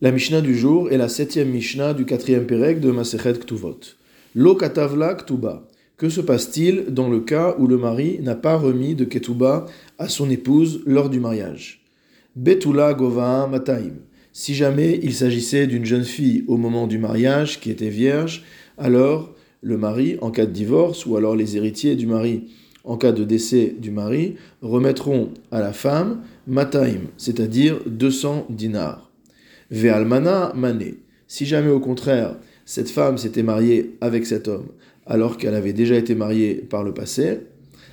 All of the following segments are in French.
La Mishnah du jour est la septième Mishnah du quatrième Pérec de Masechet Ktuvot. Lo katavla ktuba. Que se passe-t-il dans le cas où le mari n'a pas remis de ketuba à son épouse lors du mariage? Betula gova mataim. Si jamais il s'agissait d'une jeune fille au moment du mariage qui était vierge, alors le mari, en cas de divorce, ou alors les héritiers du mari, en cas de décès du mari, remettront à la femme mataim, c'est-à-dire 200 dinars. Ve'almana mané. Si jamais au contraire, cette femme s'était mariée avec cet homme alors qu'elle avait déjà été mariée par le passé,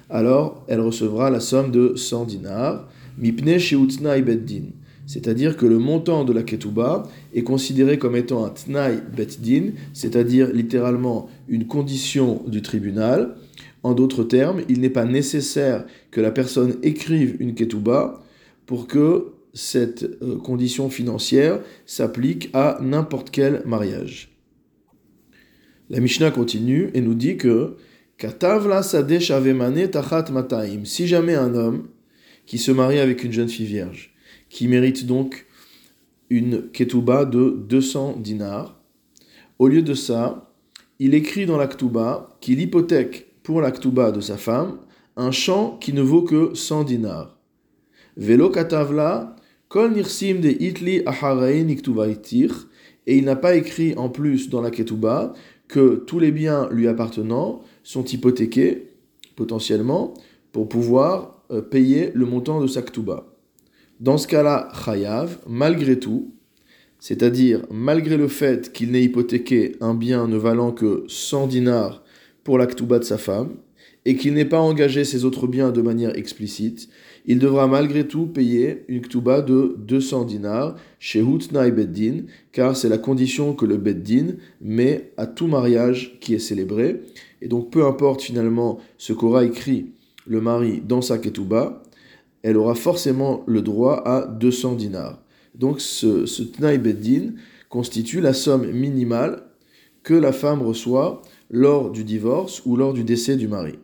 alors elle recevra la somme de 100 dinars, mipne sheutnai beddin. C'est-à-dire que le montant de la ketouba est considéré comme étant un tnai beddin, c'est-à-dire littéralement une condition du tribunal. En d'autres termes, il n'est pas nécessaire que la personne écrive une ketouba pour que cette euh, condition financière s'applique à n'importe quel mariage. La Mishnah continue et nous dit que si jamais un homme qui se marie avec une jeune fille vierge, qui mérite donc une ketouba de 200 dinars, au lieu de ça, il écrit dans l'aktuba qu'il hypothèque pour l'aktuba de sa femme un champ qui ne vaut que 100 dinars. Velo katavla Nirsim de itli et il n'a pas écrit en plus dans la ketuba que tous les biens lui appartenant sont hypothéqués potentiellement pour pouvoir euh, payer le montant de sa ketuba. Dans ce cas-là, chayav, malgré tout, c'est-à-dire malgré le fait qu'il n'ait hypothéqué un bien ne valant que 100 dinars pour la ketuba de sa femme, et qu'il n'ait pas engagé ses autres biens de manière explicite, il devra malgré tout payer une ktuba de 200 dinars chez Hutnai Beddin, car c'est la condition que le Beddin met à tout mariage qui est célébré. Et donc peu importe finalement ce qu'aura écrit le mari dans sa ketouba, elle aura forcément le droit à 200 dinars. Donc ce, ce Tnai Beddin constitue la somme minimale que la femme reçoit lors du divorce ou lors du décès du mari.